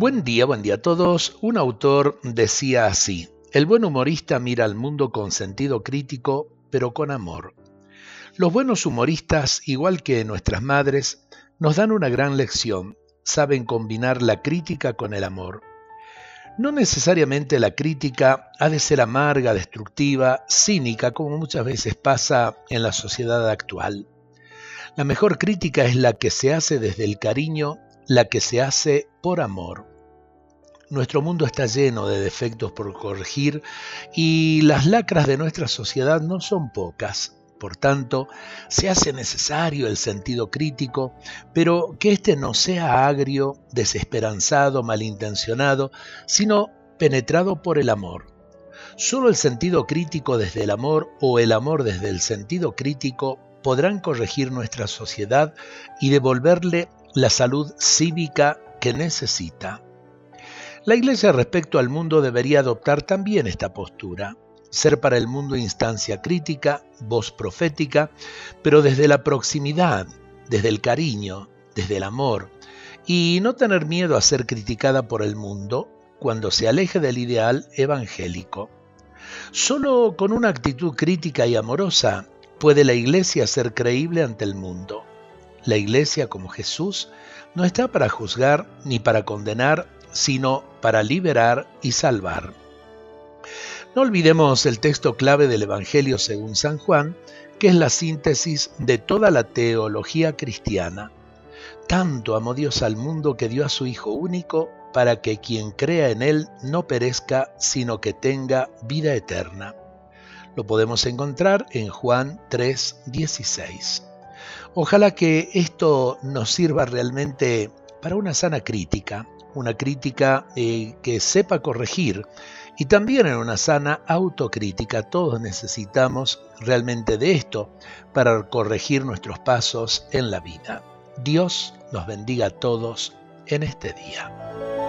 Buen día, buen día a todos. Un autor decía así, el buen humorista mira al mundo con sentido crítico, pero con amor. Los buenos humoristas, igual que nuestras madres, nos dan una gran lección, saben combinar la crítica con el amor. No necesariamente la crítica ha de ser amarga, destructiva, cínica, como muchas veces pasa en la sociedad actual. La mejor crítica es la que se hace desde el cariño, la que se hace por amor. Nuestro mundo está lleno de defectos por corregir y las lacras de nuestra sociedad no son pocas. Por tanto, se hace necesario el sentido crítico, pero que éste no sea agrio, desesperanzado, malintencionado, sino penetrado por el amor. Solo el sentido crítico desde el amor o el amor desde el sentido crítico podrán corregir nuestra sociedad y devolverle la salud cívica que necesita. La Iglesia respecto al mundo debería adoptar también esta postura ser para el mundo instancia crítica, voz profética, pero desde la proximidad, desde el cariño, desde el amor, y no tener miedo a ser criticada por el mundo cuando se aleje del ideal evangélico. Solo con una actitud crítica y amorosa puede la Iglesia ser creíble ante el mundo. La Iglesia, como Jesús, no está para juzgar ni para condenar, sino para liberar y salvar. No olvidemos el texto clave del Evangelio según San Juan, que es la síntesis de toda la teología cristiana. Tanto amó Dios al mundo que dio a su Hijo único para que quien crea en Él no perezca, sino que tenga vida eterna. Lo podemos encontrar en Juan 3:16. Ojalá que esto nos sirva realmente para una sana crítica, una crítica eh, que sepa corregir y también en una sana autocrítica. Todos necesitamos realmente de esto para corregir nuestros pasos en la vida. Dios nos bendiga a todos en este día.